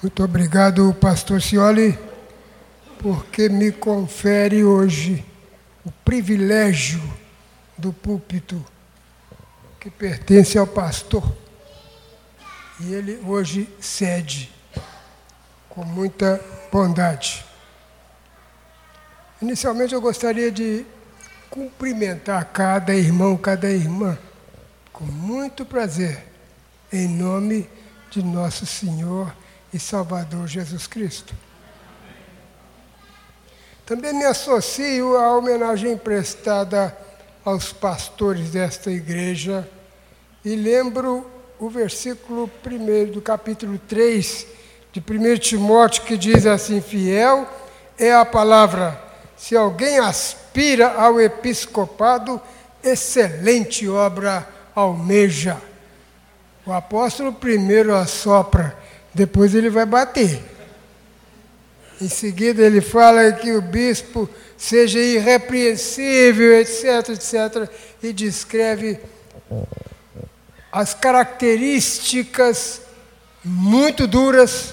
Muito obrigado, pastor Cioli, porque me confere hoje o privilégio do púlpito que pertence ao pastor. E ele hoje cede com muita bondade. Inicialmente eu gostaria de cumprimentar cada irmão, cada irmã, com muito prazer, em nome de nosso Senhor e Salvador Jesus Cristo. Também me associo à homenagem prestada aos pastores desta igreja e lembro o versículo 1 do capítulo 3 de 1 Timóteo que diz assim: Fiel é a palavra. Se alguém aspira ao episcopado, excelente obra almeja. O apóstolo primeiro assopra depois ele vai bater. Em seguida ele fala que o bispo seja irrepreensível, etc, etc, e descreve as características muito duras,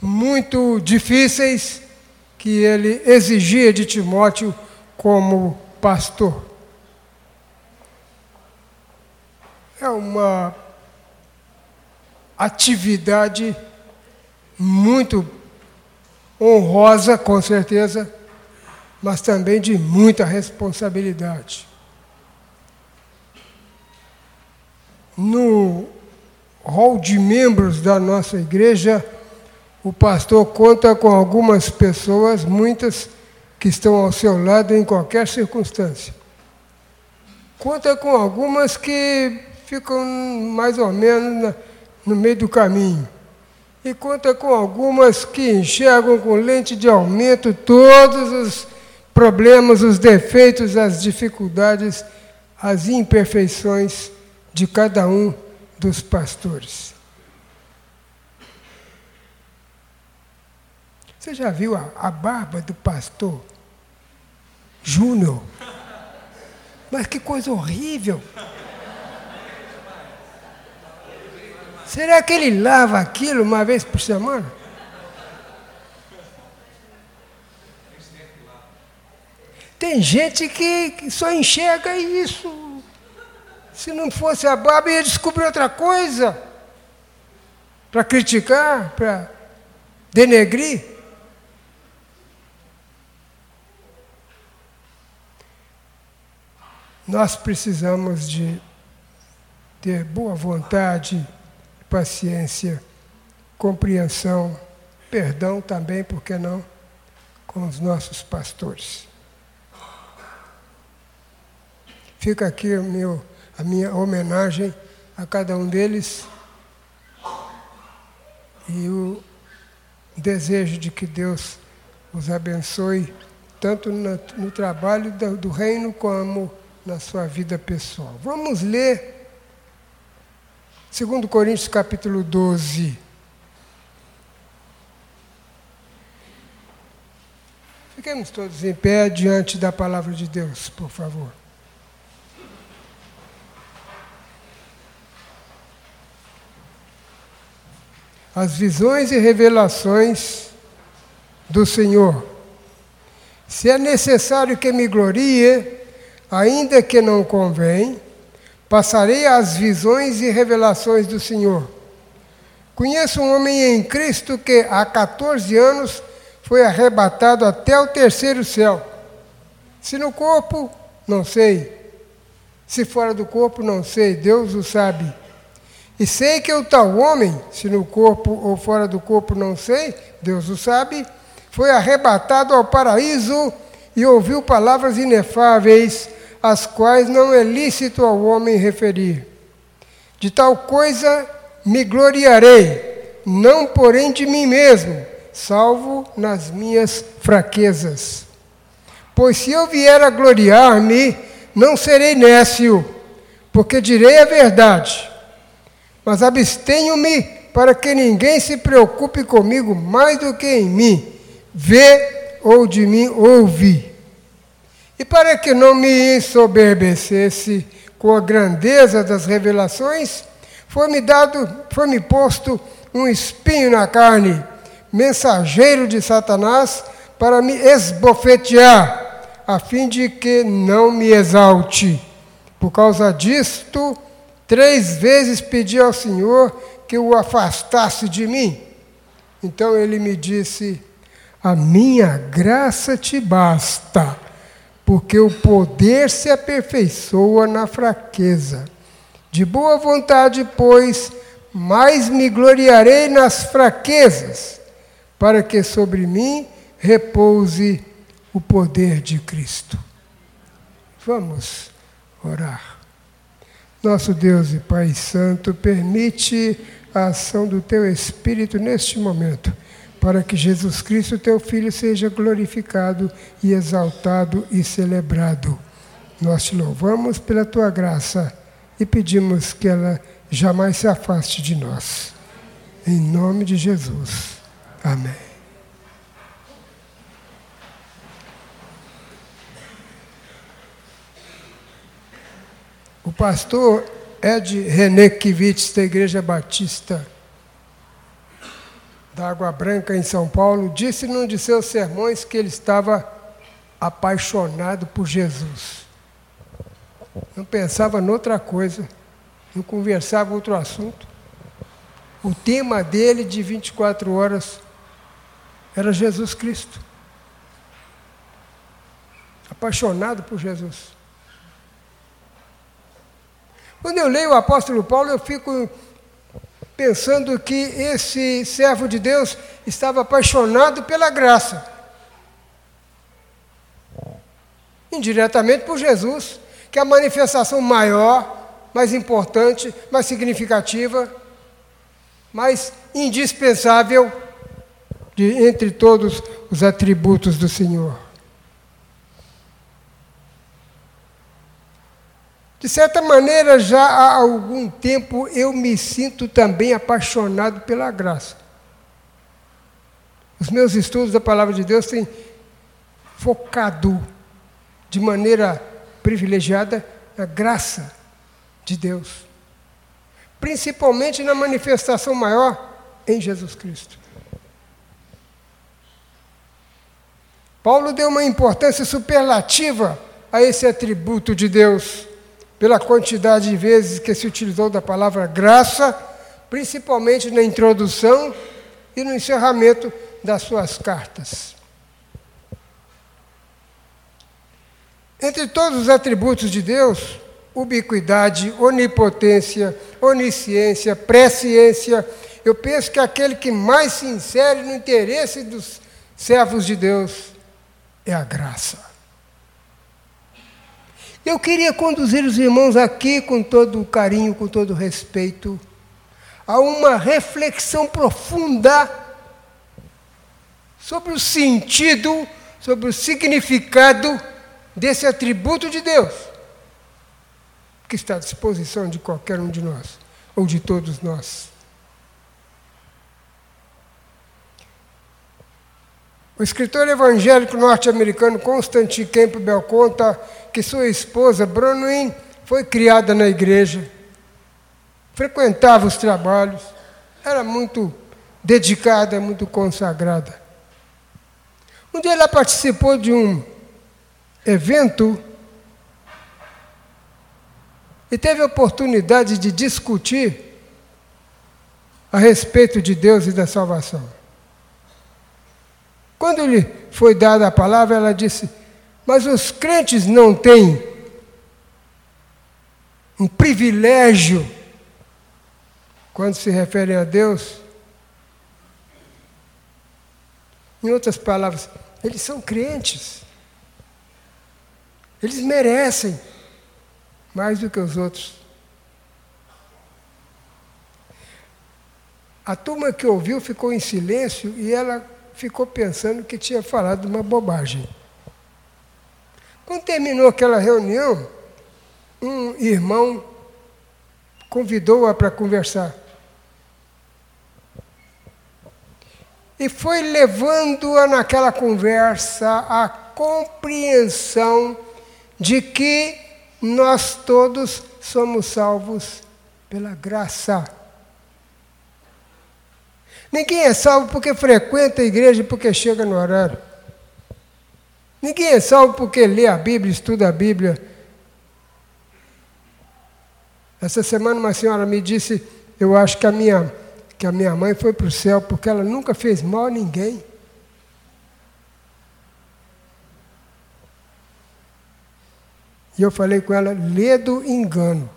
muito difíceis que ele exigia de Timóteo como pastor. É uma atividade muito honrosa, com certeza, mas também de muita responsabilidade. No hall de membros da nossa igreja, o pastor conta com algumas pessoas, muitas que estão ao seu lado em qualquer circunstância. Conta com algumas que ficam mais ou menos no meio do caminho e conta com algumas que enxergam com lente de aumento todos os problemas, os defeitos, as dificuldades, as imperfeições de cada um dos pastores. Você já viu a, a barba do pastor Júnior? Mas que coisa horrível! Será que ele lava aquilo uma vez por semana? Tem gente que só enxerga isso. Se não fosse a barba, ia descobrir outra coisa. Para criticar, para denegrir. Nós precisamos de ter boa vontade paciência, compreensão, perdão também, por que não, com os nossos pastores. Fica aqui meu, a minha homenagem a cada um deles e o desejo de que Deus os abençoe, tanto no, no trabalho do, do reino como na sua vida pessoal. Vamos ler Segundo Coríntios capítulo 12. Fiquemos todos em pé diante da palavra de Deus, por favor. As visões e revelações do Senhor. Se é necessário que me glorie, ainda que não convém, Passarei às visões e revelações do Senhor. Conheço um homem em Cristo que há 14 anos foi arrebatado até o terceiro céu. Se no corpo, não sei. Se fora do corpo, não sei. Deus o sabe. E sei que o tal homem, se no corpo ou fora do corpo, não sei, Deus o sabe, foi arrebatado ao paraíso e ouviu palavras inefáveis as quais não é lícito ao homem referir. De tal coisa me gloriarei, não porém de mim mesmo, salvo nas minhas fraquezas. Pois se eu vier a gloriar-me, não serei nécio, porque direi a verdade. Mas abstenho-me para que ninguém se preocupe comigo mais do que em mim. Vê ou de mim ouve. E para que não me ensoberbecesse com a grandeza das revelações, foi-me dado, foi-me posto um espinho na carne, mensageiro de Satanás para me esbofetear, a fim de que não me exalte. Por causa disto, três vezes pedi ao Senhor que o afastasse de mim. Então ele me disse: A minha graça te basta, porque o poder se aperfeiçoa na fraqueza. De boa vontade, pois, mais me gloriarei nas fraquezas, para que sobre mim repouse o poder de Cristo. Vamos orar. Nosso Deus e Pai Santo, permite a ação do Teu Espírito neste momento, para que Jesus Cristo, Teu Filho, seja glorificado e exaltado e celebrado. Nós te louvamos pela Tua graça e pedimos que ela jamais se afaste de nós. Em nome de Jesus. Amém. O pastor Ed René Kivitz, da Igreja Batista da Água Branca, em São Paulo, disse num de seus sermões que ele estava apaixonado por Jesus. Não pensava noutra coisa não conversava outro assunto. O tema dele de 24 horas era Jesus Cristo. Apaixonado por Jesus. Quando eu leio o apóstolo Paulo, eu fico pensando que esse servo de Deus estava apaixonado pela graça. Indiretamente por Jesus, que é a manifestação maior mais importante, mais significativa, mais indispensável de, entre todos os atributos do Senhor. De certa maneira, já há algum tempo eu me sinto também apaixonado pela graça. Os meus estudos da palavra de Deus têm focado de maneira privilegiada na graça de Deus, principalmente na manifestação maior em Jesus Cristo. Paulo deu uma importância superlativa a esse atributo de Deus, pela quantidade de vezes que se utilizou da palavra graça, principalmente na introdução e no encerramento das suas cartas. Entre todos os atributos de Deus, ubiquidade, onipotência, onisciência, presciência. Eu penso que aquele que mais se insere no interesse dos servos de Deus é a graça. Eu queria conduzir os irmãos aqui com todo carinho, com todo respeito, a uma reflexão profunda sobre o sentido, sobre o significado desse atributo de Deus que está à disposição de qualquer um de nós, ou de todos nós. O escritor evangélico norte-americano Constantine Campbell conta que sua esposa, Bronwyn, foi criada na igreja, frequentava os trabalhos, era muito dedicada, muito consagrada. Um dia ela participou de um evento e teve a oportunidade de discutir a respeito de Deus e da salvação. Quando lhe foi dada a palavra, ela disse: Mas os crentes não têm um privilégio quando se referem a Deus? Em outras palavras, eles são crentes. Eles merecem mais do que os outros. A turma que ouviu ficou em silêncio e ela ficou pensando que tinha falado uma bobagem. Quando terminou aquela reunião, um irmão convidou-a para conversar. E foi levando-a naquela conversa a compreensão de que nós todos somos salvos pela graça. Ninguém é salvo porque frequenta a igreja porque chega no horário. Ninguém é salvo porque lê a Bíblia, estuda a Bíblia. Essa semana uma senhora me disse, eu acho que a minha, que a minha mãe foi para o céu porque ela nunca fez mal a ninguém. E eu falei com ela, lê do engano.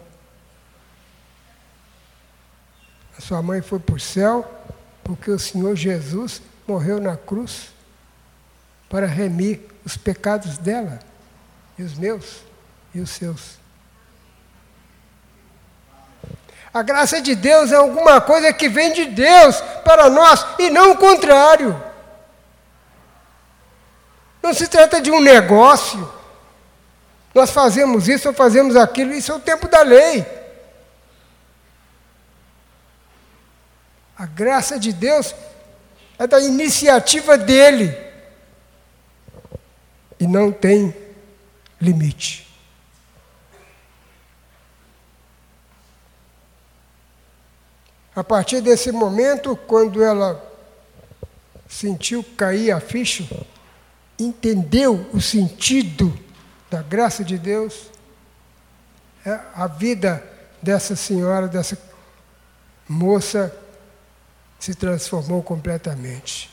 A sua mãe foi para o céu porque o Senhor Jesus morreu na cruz para remir os pecados dela, e os meus, e os seus. A graça de Deus é alguma coisa que vem de Deus para nós e não o contrário. Não se trata de um negócio. Nós fazemos isso ou fazemos aquilo, isso é o tempo da lei. A graça de Deus é da iniciativa dele e não tem limite. A partir desse momento, quando ela sentiu cair a ficha, entendeu o sentido da graça de Deus, é a vida dessa senhora, dessa moça, se transformou completamente.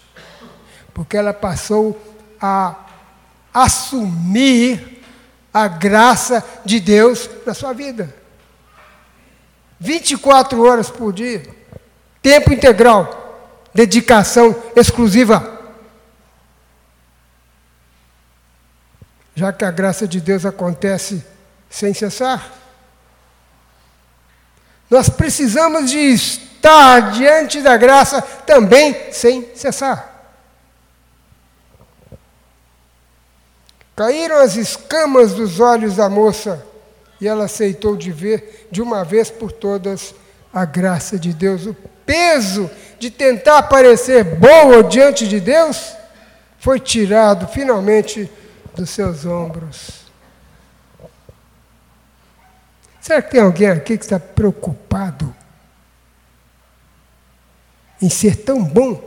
Porque ela passou a assumir a graça de Deus na sua vida. 24 horas por dia, tempo integral, dedicação exclusiva. Já que a graça de Deus acontece sem cessar, nós precisamos de estar diante da graça também sem cessar. Caíram as escamas dos olhos da moça e ela aceitou de ver de uma vez por todas a graça de Deus. O peso de tentar parecer boa diante de Deus foi tirado finalmente dos seus ombros. Será que tem alguém aqui que está preocupado em ser tão bom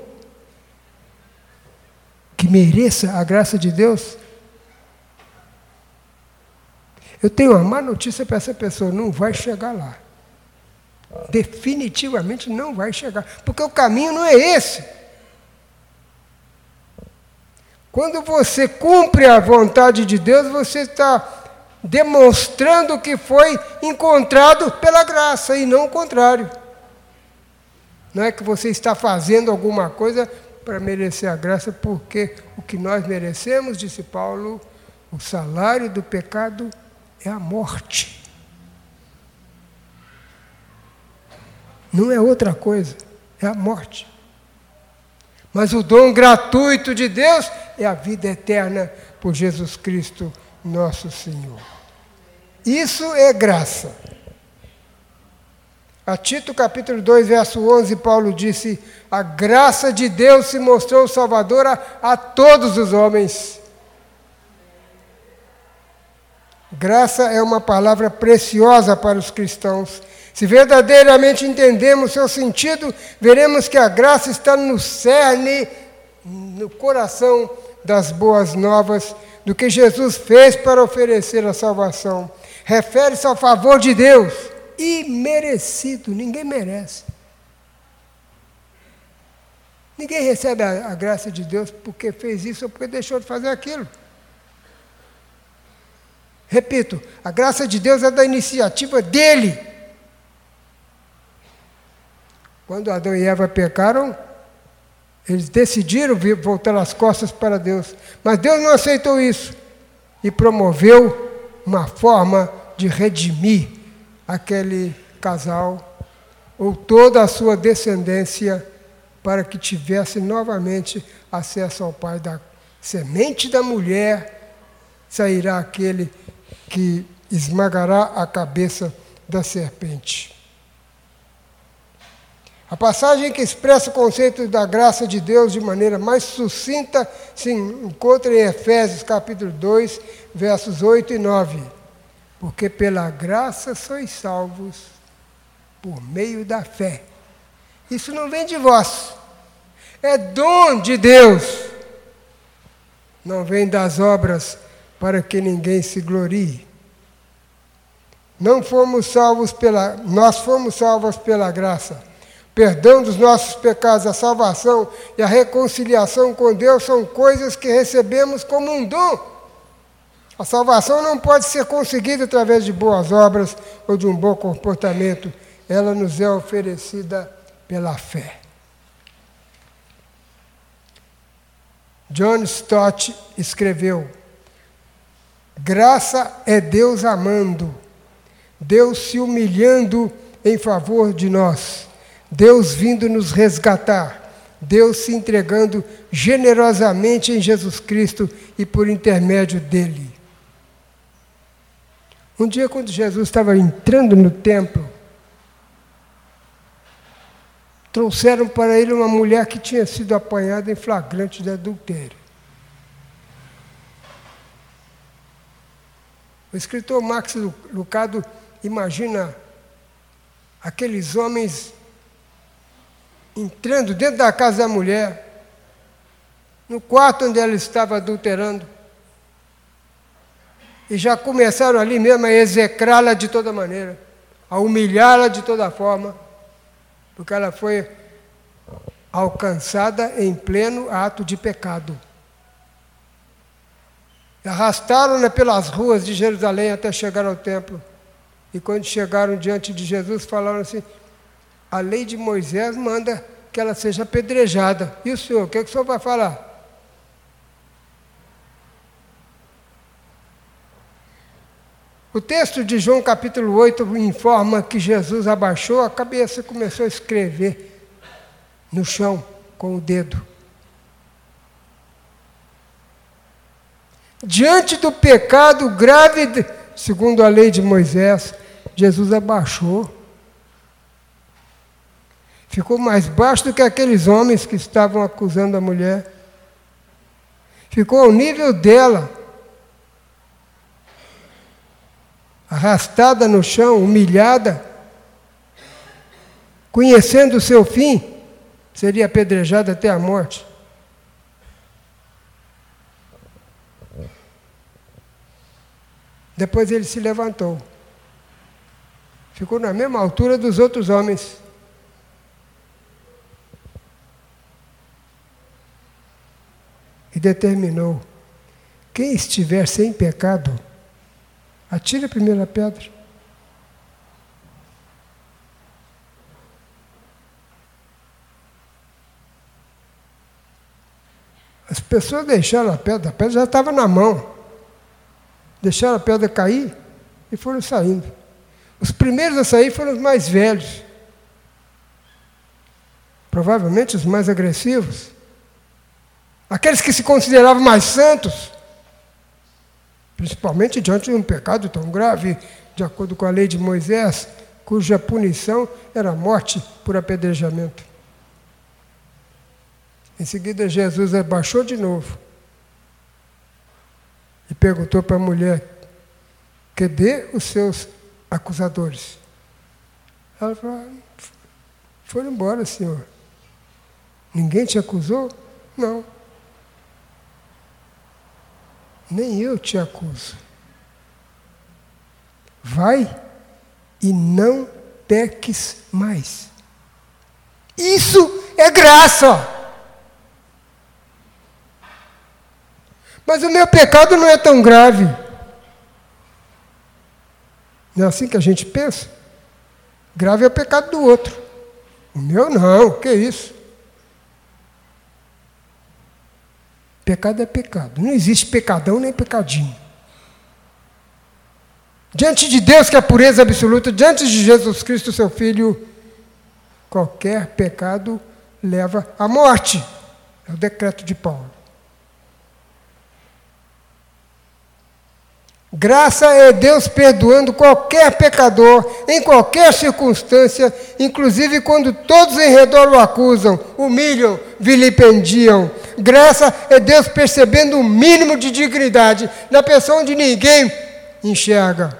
que mereça a graça de Deus? Eu tenho uma má notícia para essa pessoa: não vai chegar lá. Definitivamente não vai chegar, porque o caminho não é esse. Quando você cumpre a vontade de Deus, você está demonstrando que foi encontrado pela graça e não o contrário. Não é que você está fazendo alguma coisa para merecer a graça, porque o que nós merecemos, disse Paulo, o salário do pecado é a morte. Não é outra coisa, é a morte. Mas o dom gratuito de Deus é a vida eterna por Jesus Cristo, nosso Senhor. Isso é graça. A Tito capítulo 2, verso 11, Paulo disse: A graça de Deus se mostrou salvadora a todos os homens. Graça é uma palavra preciosa para os cristãos. Se verdadeiramente entendemos seu sentido, veremos que a graça está no cerne, no coração das boas novas, do que Jesus fez para oferecer a salvação refere-se ao favor de Deus, imerecido, ninguém merece. Ninguém recebe a, a, graça de Deus porque fez isso ou porque deixou de fazer aquilo. Repito, a graça de Deus é da iniciativa dele. Quando Adão e Eva pecaram, eles decidiram voltar as costas para Deus. Mas Deus não aceitou isso e promoveu uma forma de redimir aquele casal ou toda a sua descendência para que tivesse novamente acesso ao Pai da semente da mulher sairá aquele que esmagará a cabeça da serpente. A passagem que expressa o conceito da graça de Deus de maneira mais sucinta se encontra em Efésios capítulo 2, versos 8 e 9. Porque pela graça sois salvos por meio da fé. Isso não vem de vós, é dom de Deus. Não vem das obras para que ninguém se glorie. Não fomos salvos pela, nós fomos salvos pela graça. Perdão dos nossos pecados, a salvação e a reconciliação com Deus são coisas que recebemos como um dom. A salvação não pode ser conseguida através de boas obras ou de um bom comportamento. Ela nos é oferecida pela fé. John Stott escreveu: Graça é Deus amando, Deus se humilhando em favor de nós, Deus vindo nos resgatar, Deus se entregando generosamente em Jesus Cristo e por intermédio dele. Um dia, quando Jesus estava entrando no templo, trouxeram para ele uma mulher que tinha sido apanhada em flagrante de adultério. O escritor Max Lucado imagina aqueles homens entrando dentro da casa da mulher, no quarto onde ela estava adulterando, e já começaram ali mesmo a execrá-la de toda maneira, a humilhá-la de toda forma, porque ela foi alcançada em pleno ato de pecado. Arrastaram-na pelas ruas de Jerusalém até chegar ao templo. E quando chegaram diante de Jesus, falaram assim: a lei de Moisés manda que ela seja apedrejada. E o senhor, o que, é que o senhor vai falar? O texto de João capítulo 8 informa que Jesus abaixou a cabeça e começou a escrever no chão com o dedo. Diante do pecado grave, segundo a lei de Moisés, Jesus abaixou. Ficou mais baixo do que aqueles homens que estavam acusando a mulher. Ficou ao nível dela. Arrastada no chão, humilhada, conhecendo o seu fim, seria apedrejada até a morte. Depois ele se levantou. Ficou na mesma altura dos outros homens. E determinou: quem estiver sem pecado, Atire a primeira pedra. As pessoas deixaram a pedra, a pedra já estava na mão. Deixaram a pedra cair e foram saindo. Os primeiros a sair foram os mais velhos. Provavelmente os mais agressivos. Aqueles que se consideravam mais santos principalmente diante de um pecado tão grave, de acordo com a lei de Moisés, cuja punição era a morte por apedrejamento. Em seguida, Jesus abaixou de novo e perguntou para a mulher: Cadê os seus acusadores? Ela falou: ah, Foram embora, senhor. Ninguém te acusou? Não nem eu te acuso. Vai e não peques mais. Isso é graça. Mas o meu pecado não é tão grave. Não é assim que a gente pensa? Grave é o pecado do outro. O meu não, que isso? Pecado é pecado. Não existe pecadão nem pecadinho. Diante de Deus, que é a pureza absoluta, diante de Jesus Cristo, seu Filho, qualquer pecado leva à morte. É o decreto de Paulo. Graça é Deus perdoando qualquer pecador, em qualquer circunstância, inclusive quando todos em redor o acusam, humilham, vilipendiam. Graça é Deus percebendo o um mínimo de dignidade na pessoa onde ninguém enxerga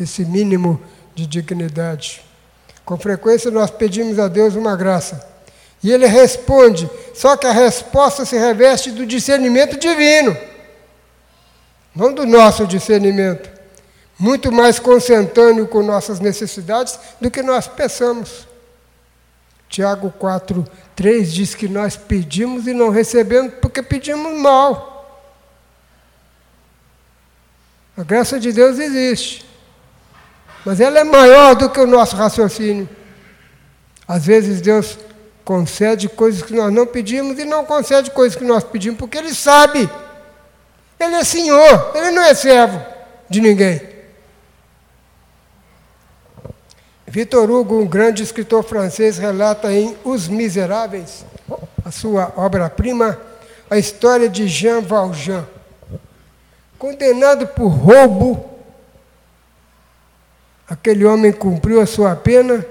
esse mínimo de dignidade. Com frequência nós pedimos a Deus uma graça E ele responde, só que a resposta se reveste do discernimento divino, não do nosso discernimento, muito mais consentâneo com nossas necessidades do que nós pensamos. Tiago 4, 3 diz que nós pedimos e não recebemos porque pedimos mal. A graça de Deus existe, mas ela é maior do que o nosso raciocínio. Às vezes Deus concede coisas que nós não pedimos e não concede coisas que nós pedimos, porque Ele sabe. Ele é Senhor, Ele não é servo de ninguém. Vitor Hugo, um grande escritor francês, relata em Os Miseráveis, a sua obra-prima, a história de Jean Valjean. Condenado por roubo, aquele homem cumpriu a sua pena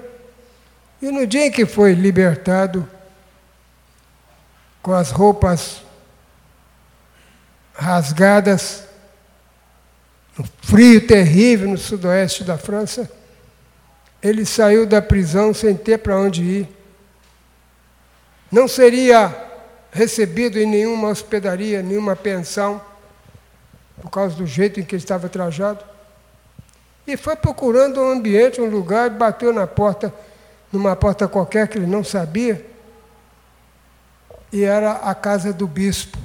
e no dia em que foi libertado, com as roupas rasgadas, no frio terrível no sudoeste da França, ele saiu da prisão sem ter para onde ir. Não seria recebido em nenhuma hospedaria, nenhuma pensão, por causa do jeito em que ele estava trajado. E foi procurando um ambiente, um lugar, bateu na porta, numa porta qualquer que ele não sabia, e era a casa do bispo.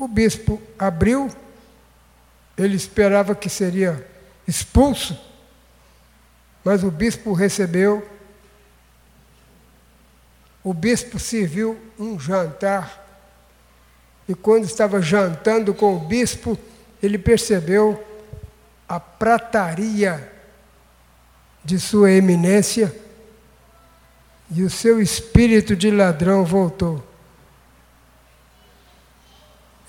O bispo abriu, ele esperava que seria expulso, mas o bispo recebeu, o bispo serviu um jantar. E quando estava jantando com o bispo, ele percebeu a prataria de sua eminência e o seu espírito de ladrão voltou.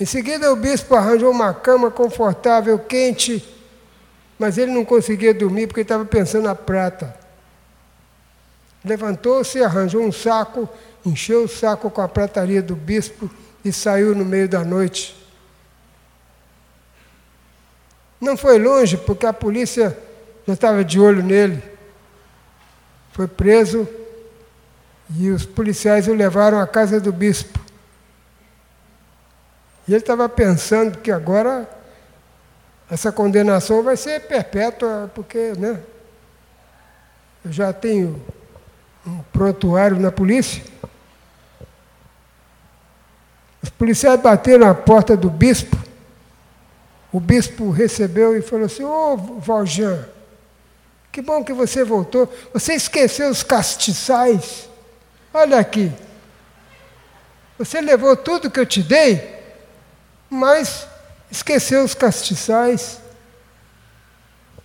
Em seguida, o bispo arranjou uma cama confortável, quente, mas ele não conseguia dormir porque estava pensando na prata. Levantou-se, arranjou um saco, encheu o saco com a prataria do bispo e saiu no meio da noite. Não foi longe, porque a polícia já estava de olho nele. Foi preso e os policiais o levaram à casa do bispo. E ele estava pensando que agora essa condenação vai ser perpétua, porque né, eu já tenho um prontuário na polícia. Os policiais bateram na porta do bispo. O bispo recebeu e falou assim: Ô oh, Valjean, que bom que você voltou. Você esqueceu os castiçais. Olha aqui. Você levou tudo que eu te dei, mas Esqueceu os castiçais.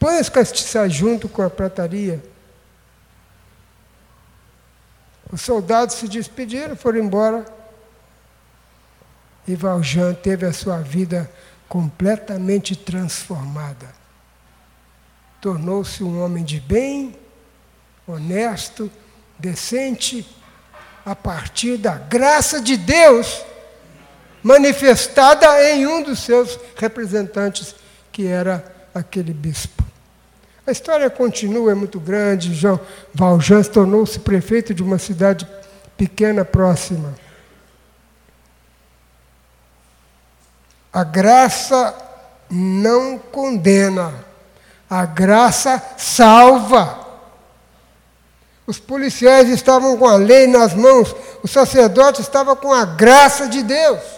Põe os castiçais junto com a prataria. Os soldados se despediram, foram embora. E Valjean teve a sua vida completamente transformada. Tornou-se um homem de bem, honesto, decente, a partir da graça de Deus manifestada em um dos seus representantes, que era aquele bispo. A história continua, é muito grande. João Valjean tornou-se prefeito de uma cidade pequena próxima. A graça não condena, a graça salva. Os policiais estavam com a lei nas mãos, o sacerdote estava com a graça de Deus.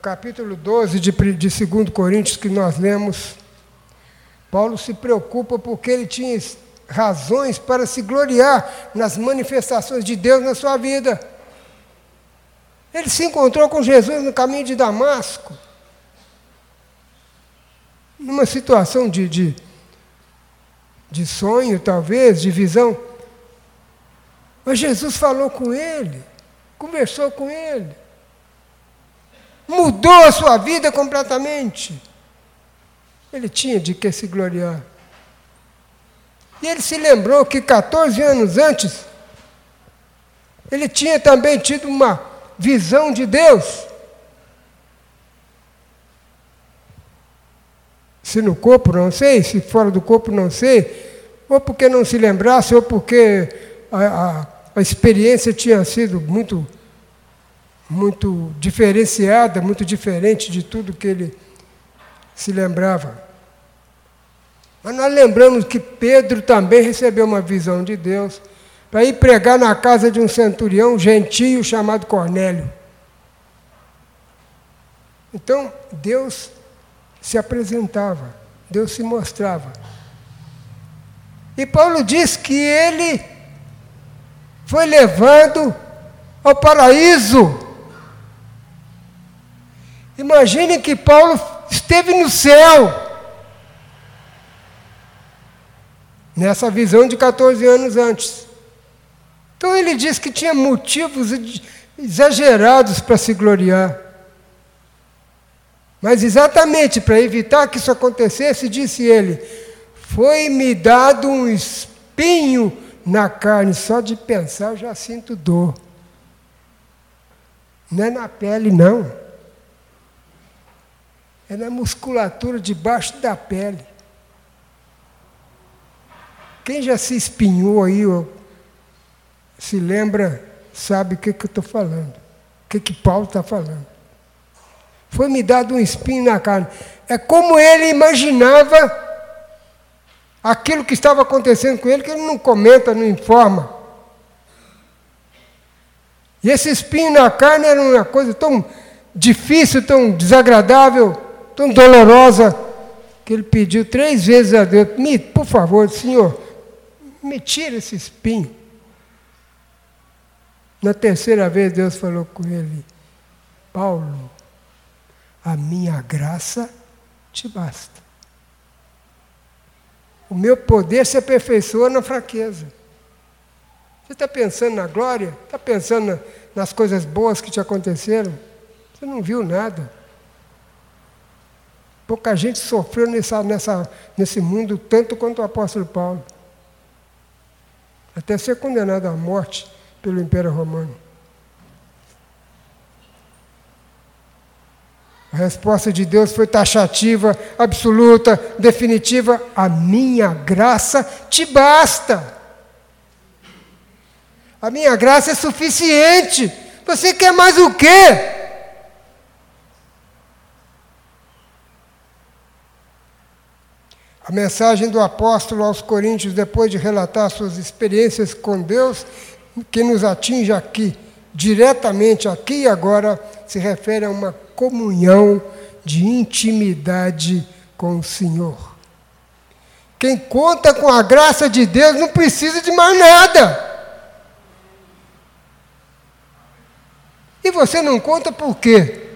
O capítulo 12 de, de 2 Coríntios que nós lemos, Paulo se preocupa porque ele tinha razões para se gloriar nas manifestações de Deus na sua vida. Ele se encontrou com Jesus no caminho de Damasco, numa situação de, de, de sonho, talvez, de visão. Mas Jesus falou com ele, conversou com ele mudou a sua vida completamente. Ele tinha de que se gloriar. E ele se lembrou que 14 anos antes, ele tinha também tido uma visão de Deus. Se no corpo, não sei, se fora do corpo, não sei, ou porque não se lembrasse, ou porque a, a, a experiência tinha sido muito, muito diferenciada, muito diferente de tudo que ele se lembrava. Mas nós lembramos que Pedro também recebeu uma visão de Deus para ir pregar na casa de um centurião gentio chamado Cornélio. Então, Deus se apresentava, Deus se mostrava. E Paulo diz que ele foi levado ao paraíso. Imagine que Paulo esteve no céu. Nessa visão de 14 anos antes. Então ele diz que tinha motivos exagerados para se gloriar. Mas exatamente para evitar que isso acontecesse, disse ele: Foi-me dado um espinho na carne, só de pensar eu já sinto dor. Não é na pele, não. É na musculatura debaixo da pele. Quem já se espinhou aí, se lembra, sabe o que, que eu estou falando. O que, que Paulo está falando. Foi-me dado um espinho na carne. É como ele imaginava aquilo que estava acontecendo com ele, que ele não comenta, não informa. E esse espinho na carne era uma coisa tão difícil, tão desagradável, tão dolorosa, que ele pediu três vezes a Deus: me, por favor, Senhor, me tira esse espinho. Na terceira vez, Deus falou com ele: Paulo, a minha graça te basta. O meu poder se aperfeiçoa na fraqueza. Você está pensando na glória? Está pensando nas coisas boas que te aconteceram? Você não viu nada. Pouca gente sofreu nessa, nessa, nesse mundo tanto quanto o apóstolo Paulo. Até ser condenado à morte pelo Império Romano. A resposta de Deus foi taxativa, absoluta, definitiva: a minha graça te basta. A minha graça é suficiente. Você quer mais o quê? A mensagem do apóstolo aos Coríntios, depois de relatar suas experiências com Deus, que nos atinge aqui, diretamente aqui e agora, se refere a uma comunhão de intimidade com o Senhor. Quem conta com a graça de Deus não precisa de mais nada. E você não conta por quê?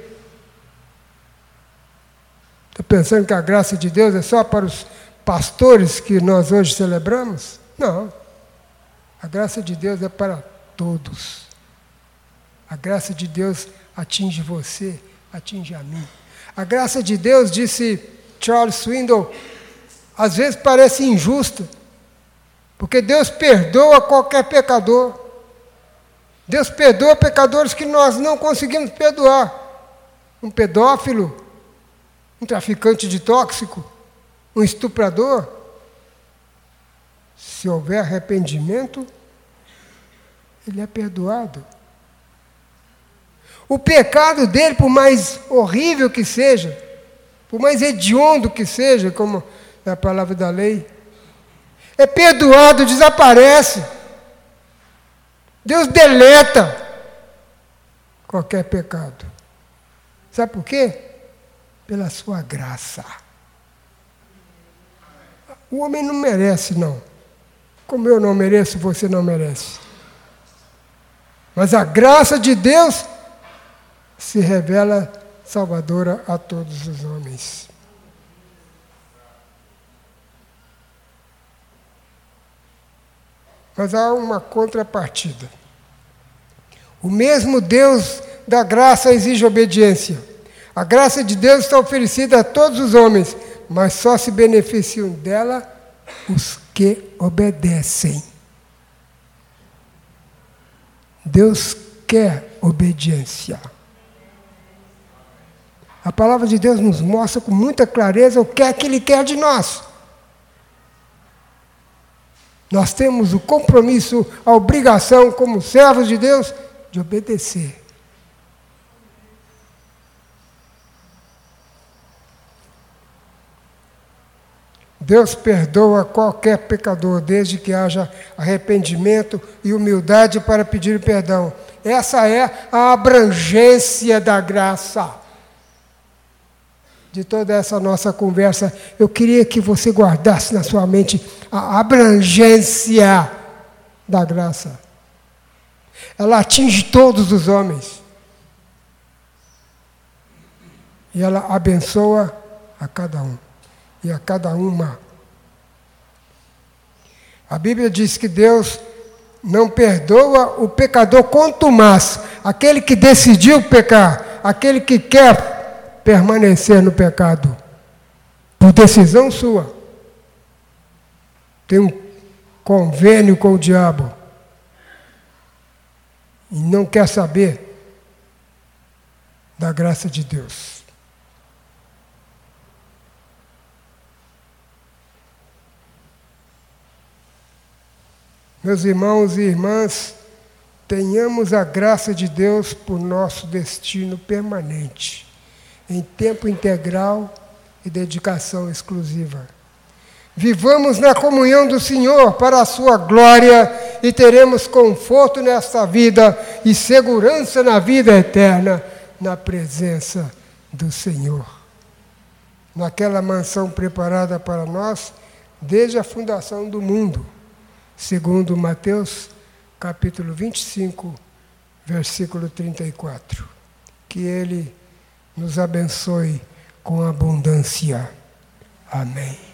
Está pensando que a graça de Deus é só para os pastores que nós hoje celebramos? Não. A graça de Deus é para todos. A graça de Deus atinge você, atinge a mim. A graça de Deus, disse Charles Swindoll, às vezes parece injusta, porque Deus perdoa qualquer pecador. Deus perdoa pecadores que nós não conseguimos perdoar. Um pedófilo, um traficante de tóxico, um estuprador. Se houver arrependimento, ele é perdoado. O pecado dele, por mais horrível que seja, por mais hediondo que seja, como é a palavra da lei, é perdoado, desaparece. Deus deleta qualquer pecado. Sabe por quê? Pela sua graça. O homem não merece, não. Como eu não mereço, você não merece. Mas a graça de Deus se revela salvadora a todos os homens. Mas há uma contrapartida. O mesmo Deus da graça exige obediência. A graça de Deus está oferecida a todos os homens, mas só se beneficiam dela os que obedecem. Deus quer obediência. A palavra de Deus nos mostra com muita clareza o que é que Ele quer de nós. Nós temos o compromisso, a obrigação, como servos de Deus, de obedecer. Deus perdoa qualquer pecador, desde que haja arrependimento e humildade para pedir perdão. Essa é a abrangência da graça. De toda essa nossa conversa, eu queria que você guardasse na sua mente a abrangência da graça. Ela atinge todos os homens. E ela abençoa a cada um e a cada uma. A Bíblia diz que Deus não perdoa o pecador contumaz, aquele que decidiu pecar, aquele que quer permanecer no pecado, por decisão sua. Tem um convênio com o diabo e não quer saber da graça de Deus. Meus irmãos e irmãs, tenhamos a graça de Deus por nosso destino permanente, em tempo integral e dedicação exclusiva. Vivamos na comunhão do Senhor para a sua glória e teremos conforto nesta vida e segurança na vida eterna, na presença do Senhor. Naquela mansão preparada para nós desde a fundação do mundo segundo Mateus, capítulo 25, versículo 34. Que Ele nos abençoe com abundância. Amém.